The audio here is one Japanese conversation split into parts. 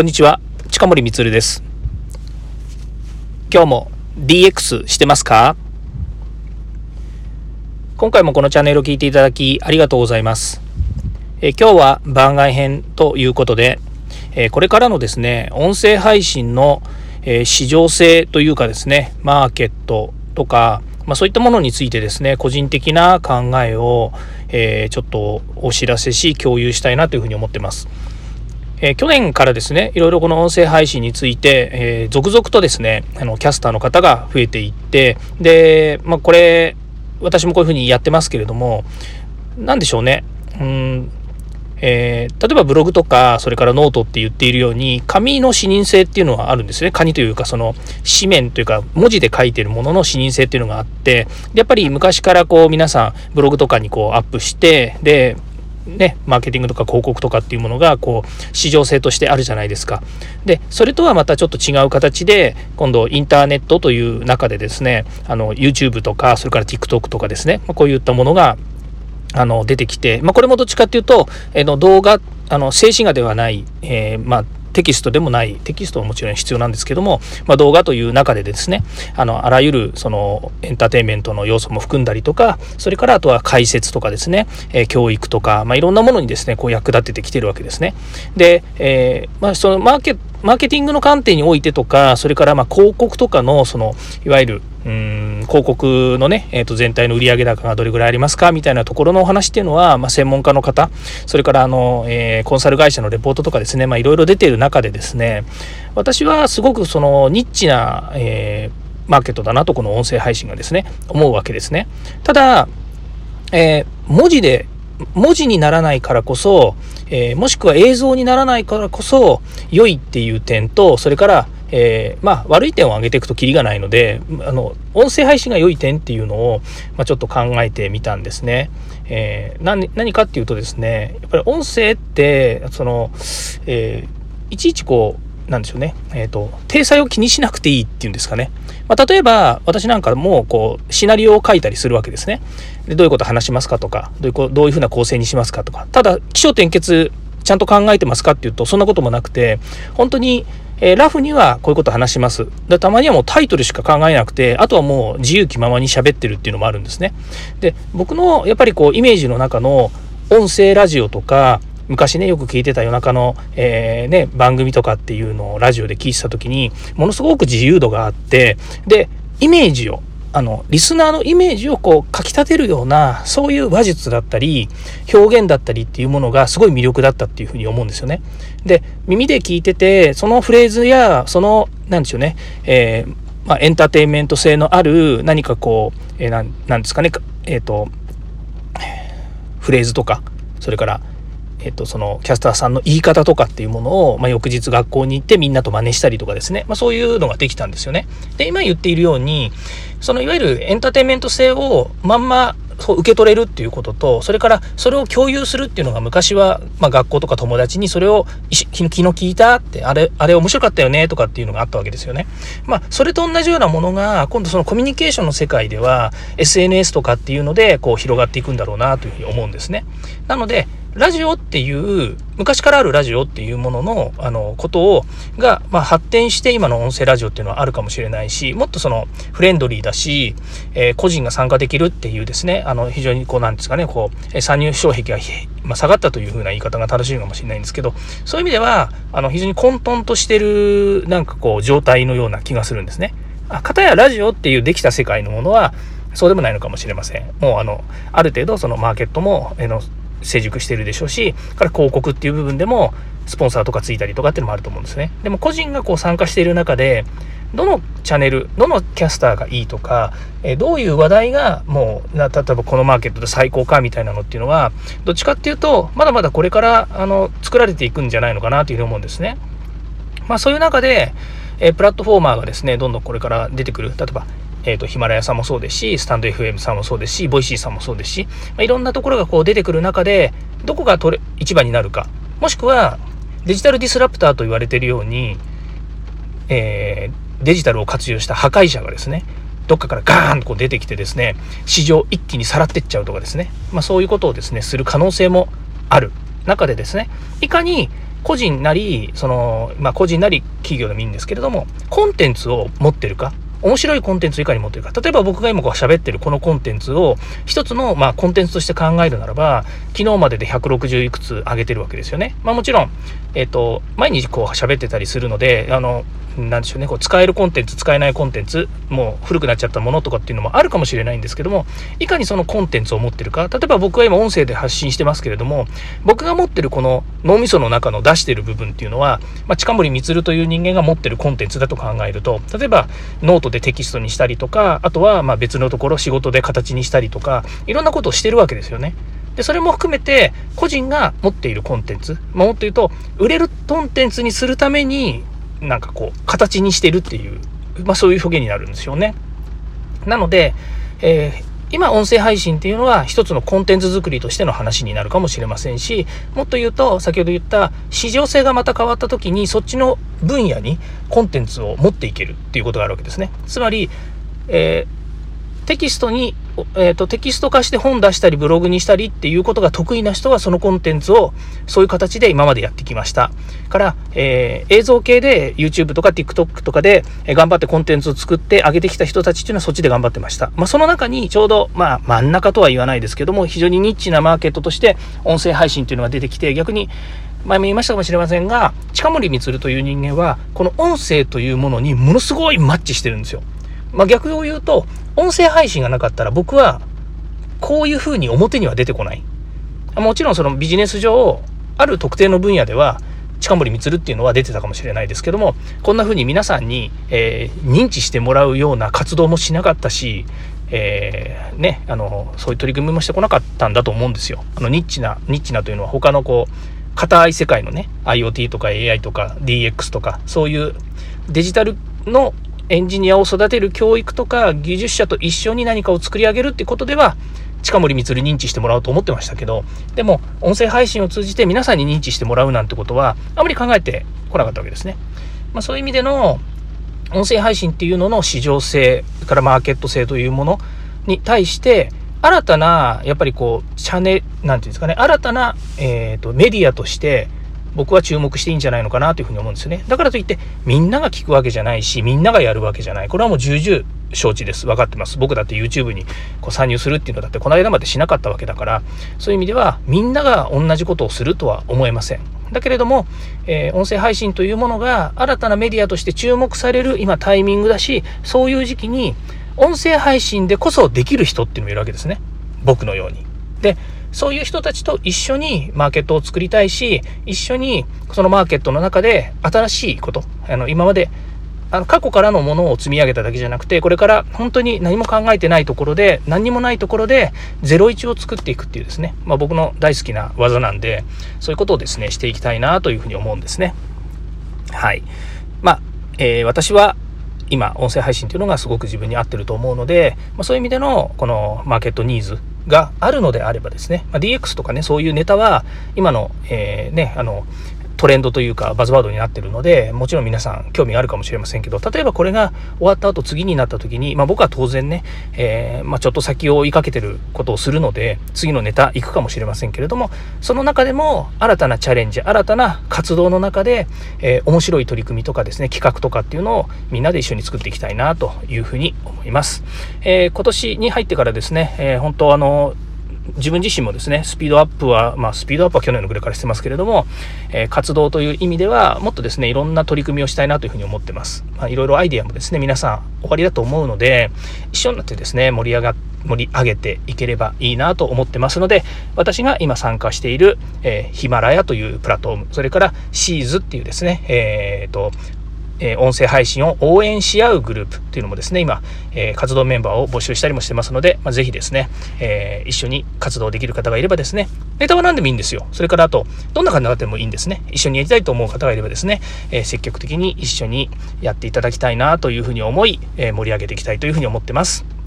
こんにちは、近森光です。今日も DX してますか？今回もこのチャンネルを聞いていただきありがとうございます。え今日は番外編ということで、えこれからのですね、音声配信の、え市場性というかですね、マーケットとか、まあ、そういったものについてですね、個人的な考えを、えー、ちょっとお知らせし、共有したいなというふうに思ってます。えー、去年からですね、いろいろこの音声配信について、えー、続々とですね、あのキャスターの方が増えていって、で、まあ、これ、私もこういうふうにやってますけれども、何でしょうね。うんえー、例えばブログとかそれからノートって言っているように紙の視認性っていうのはあるんですね紙というかその紙面というか文字で書いてるものの視認性っていうのがあってやっぱり昔からこう皆さんブログとかにこうアップしてでね、マーケティングとか広告とかっていうものがこう市場性としてあるじゃないですか。でそれとはまたちょっと違う形で今度インターネットという中でですねあの YouTube とかそれから TikTok とかですね、まこういったものがあの出てきて、まあ、これもどっちかっていうと、えの動画あの静止画ではない、えー、まあテキストでもないテキストももちろん必要なんですけども、まあ、動画という中でですねあのあらゆるそのエンターテインメントの要素も含んだりとかそれからあとは解説とかですね、えー、教育とか、まあ、いろんなものにですねこう役立ててきてるわけですね。で、えー、まあ、そのマーケマーケティングの観点においてとかそれからま広告とかのそのいわゆるうん広告のね、えー、と全体の売上高がどれぐらいありますかみたいなところのお話っていうのは、まあ、専門家の方それからあの、えー、コンサル会社のレポートとかですねいろいろ出ている中でですね私はすごくそのニッチな、えー、マーケットだなとこの音声配信がですね思うわけですね。ただ、え、文字で文字にならないからこそ、えー、もしくは映像にならないからこそ良いっていう点とそれからえー、まあ、悪い点を挙げていくときりがないのであの音声配信が良い点っていうのを、まあ、ちょっと考えてみたんですね。えー、何何かっていうとですねやっぱり音声ってその、えー、いちいちこうなんでしょうね、えー、と体裁を気にしなくていいっていうんですかね、まあ、例えば私なんかもこうシナリオを書いたりするわけですねでどういうこと話しますかとかどういうどういうふうな構成にしますかとかただ起承転結ちゃんと考えてますかっていうとそんなこともなくて本当にえー、ラフにはこういうこと話します。でたまにはもうタイトルしか考えなくて、あとはもう自由気ままに喋ってるっていうのもあるんですね。で、僕のやっぱりこうイメージの中の音声ラジオとか、昔ねよく聞いてた夜中の、えー、ね、番組とかっていうのをラジオで聞いてた時にものすごく自由度があってでイメージをあのリスナーのイメージをこうかきたてるようなそういう話術だったり表現だったりっていうものがすごい魅力だったっていうふうに思うんですよね。で耳で聞いててそのフレーズやその何でしょうね、えー、まあ、エンターテインメント性のある何かこう、えー、なんですかねえっ、ー、とフレーズとかそれからえっと、そのキャスターさんの言い方とかっていうものを、まあ、翌日学校に行ってみんなと真似したりとかですね、まあ、そういうのができたんですよね。で今言っているようにそのいわゆるエンターテインメント性をまんまそう受け取れるっていうこととそれからそれを共有するっていうのが昔は、まあ、学校とか友達にそれを昨日聞いたってあれあれ面白かったよねとかっていうのがあったわけですよね。まあそれと同じようなものが今度そのコミュニケーションの世界では SNS とかっていうのでこう広がっていくんだろうなというふうに思うんですね。なのでラジオっていう昔からあるラジオっていうもののあのことをが、まあ、発展して今の音声ラジオっていうのはあるかもしれないしもっとそのフレンドリーだし、えー、個人が参加できるっていうですねあの非常にこうなんですかねこう参入障壁が、まあ、下がったというふうな言い方が正しいかもしれないんですけどそういう意味ではあの非常に混沌としてるなんかこう状態のような気がするんですね。あ片やラジオっていうできた世界のものはそうでもないのかもしれません。もうあのある程度そのマーケットも、えの成熟してるでしょうしから広告っていう部分でもスポンサーとかついたりとかっていうのもあると思うんですねでも個人がこう参加している中でどのチャンネルどのキャスターがいいとか、えどういう話題がもう例えばこのマーケットで最高かみたいなのっていうのはどっちかっていうとまだまだこれからあの作られていくんじゃないのかなというふうに思うんですね。まあ、そういう中で、えプラットフォーマーがですねどんどんこれから出てくる例えばえーと、ヒマラヤさんもそうですしスタンド FM さんもそうですしボイシーさんもそうですし、まあ、いろんなところがこう出てくる中でどこが取れ一番になるかもしくはデジタルディスラプターと言われているように、えー、デジタルを活用した破壊者がですねどっかからガーンとこう出てきてですね市場一気にさらってっちゃうとかですね、まあ、そういうことをですねする可能性もある。中でですねいかに個人なり、その、まあ、個人なり企業でもいいんですけれども、コンテンツを持ってるか、面白いコンテンツをいかに持ってるか。例えば僕が今こう喋ってるこのコンテンツを一つのまあコンテンツとして考えるならば、昨日までで160いくつ上げてるわけですよね。まあもちろん、えっ、と、毎日こう喋ってたりするので、あの、なんでしょうね、こう使えるコンテンツ、使えないコンテンツ、もう古くなっちゃったものとかっていうのもあるかもしれないんですけども、いかにそのコンテンツを持ってるか、例えば僕は今音声で発信してますけれども、僕が持ってるこの脳みその中の出してる部分っていうのは、まあ、近森光という人間が持ってるコンテンツだと考えると、例えばノートでテキストにしたりとか、あとはま別のところ仕事で形にしたりとか、いろんなことをしてるわけですよね。で、それも含めて、個人が持っているコンテンツ、まあ、もっと言うと、売れるコンテンツにするために、なんかこう、形にしてるっていう、まあ、そういう表現になるんですよね。なので、えー、今音声配信っていうのは一つのコンテンツ作りとしての話になるかもしれませんし、もっと言うと、先ほど言った市場性がまた変わった時に、そっちの分野にコンテンツを持っていけるっていうことがあるわけですね。つまり、えーテキストに、えーと、テキスト化して本出したりブログにしたりっていうことが得意な人はそのコンテンツをそういう形で今までやってきました。から、えー、映像系で YouTube とか TikTok とかで頑張ってコンテンツを作って上げてきた人たちっていうのはそっちで頑張ってました。まあ、その中にちょうど、まあ、真ん中とは言わないですけども非常にニッチなマーケットとして音声配信っていうのが出てきて逆に前も言いましたかもしれませんが近森光という人間はこの音声というものにものすごいマッチしてるんですよ。まあ、逆を言うと、音声配信がなかったら僕はこういうふうに表には出てこない。もちろんそのビジネス上、ある特定の分野では、近森光っていうのは出てたかもしれないですけども、こんな風に皆さんに、えー、認知してもらうような活動もしなかったし、えー、ね、あの、そういう取り組みもしてこなかったんだと思うんですよ。あの、ニッチな、ニッチなというのは他のこう、硬い世界のね、IoT とか AI とか DX とか、そういうデジタルのエンジニアを育てる教育とか技術者と一緒に何かを作り上げるってことでは近森光認知してもらおうと思ってましたけどでも音声配信を通じて皆さんに認知してもらうなんてことはあまり考えてこなかったわけですね。まあ、そういう意味での音声配信っていうのの市場性からマーケット性というものに対して新たなやっぱりこうチャンネル何て言うんですかね新たな、えーとメディアとして僕は注目していいんじゃないのかなというふうに思うんですよね。だからといって、みんなが聞くわけじゃないし、みんながやるわけじゃない。これはもう重々承知です。分かってます。僕だって YouTube にこう参入するっていうのだってこの間までしなかったわけだから、そういう意味ではみんなが同じことをするとは思えません。だけれども、えー、音声配信というものが新たなメディアとして注目される今タイミングだし、そういう時期に音声配信でこそできる人っていうのもいるわけですね。僕のように。で、そういう人たちと一緒にマーケットを作りたいし、一緒にそのマーケットの中で新しいこと、あの今まであの過去からのものを積み上げただけじゃなくて、これから本当に何も考えてないところで、何にもないところで01を作っていくっていうですね、まあ、僕の大好きな技なんで、そういうことをですね、していきたいなというふうに思うんですね。はい。まあ、えー、私は今、音声配信というのがすごく自分に合ってると思うので、まあ、そういう意味でのこのマーケットニーズがあるのであればですね、まあ、DX とかね、そういうネタは今の、えー、ね、あの、トレンドというかバズワードになってるのでもちろん皆さん興味があるかもしれませんけど例えばこれが終わった後次になった時に、まあ、僕は当然ね、えー、まあ、ちょっと先を追いかけてることをするので次のネタ行くかもしれませんけれどもその中でも新たなチャレンジ新たな活動の中で、えー、面白い取り組みとかですね企画とかっていうのをみんなで一緒に作っていきたいなというふうに思います、えー、今年に入ってからですね、え本当あの自分自身もですね、スピードアップは、まあ、スピードアップは去年のぐらいからしてますけれども、えー、活動という意味では、もっとですね、いろんな取り組みをしたいなというふうに思ってます。まあ、いろいろアイデアもですね、皆さん終わりだと思うので、一緒になってですね、盛り上が盛り上げていければいいなと思ってますので、私が今参加している、えー、ヒマラヤというプラットフォーム、それからシーズっていうですね、えーと、え音声配信を応援し合うグループというのもですね、今、え活動メンバーを募集したりもしてますので、まあ、ぜひですね、え、一緒に活動できる方がいればですね、ネタは何でもいいんですよ。それからあと、どんな方でもいいんですね。一緒にやりたいと思う方がいればですね、え、積極的に一緒にやっていただきたいなというふうに思い、え盛り上げていきたいというふうに思ってます。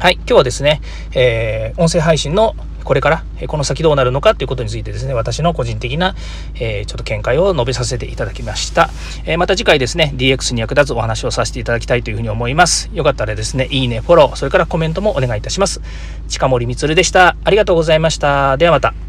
はい、今日はですね、えー、音声配信のこれから、えこの先どうなるのかということについてですね、私の個人的な、えー、ちょっと見解を述べさせていただきました。えー、また次回ですね、DX に役立つお話をさせていただきたいというふうに思います。よかったらですね、いいね、フォロー、それからコメントもお願いいたします。近森光でした。ありがとうございました。ではまた。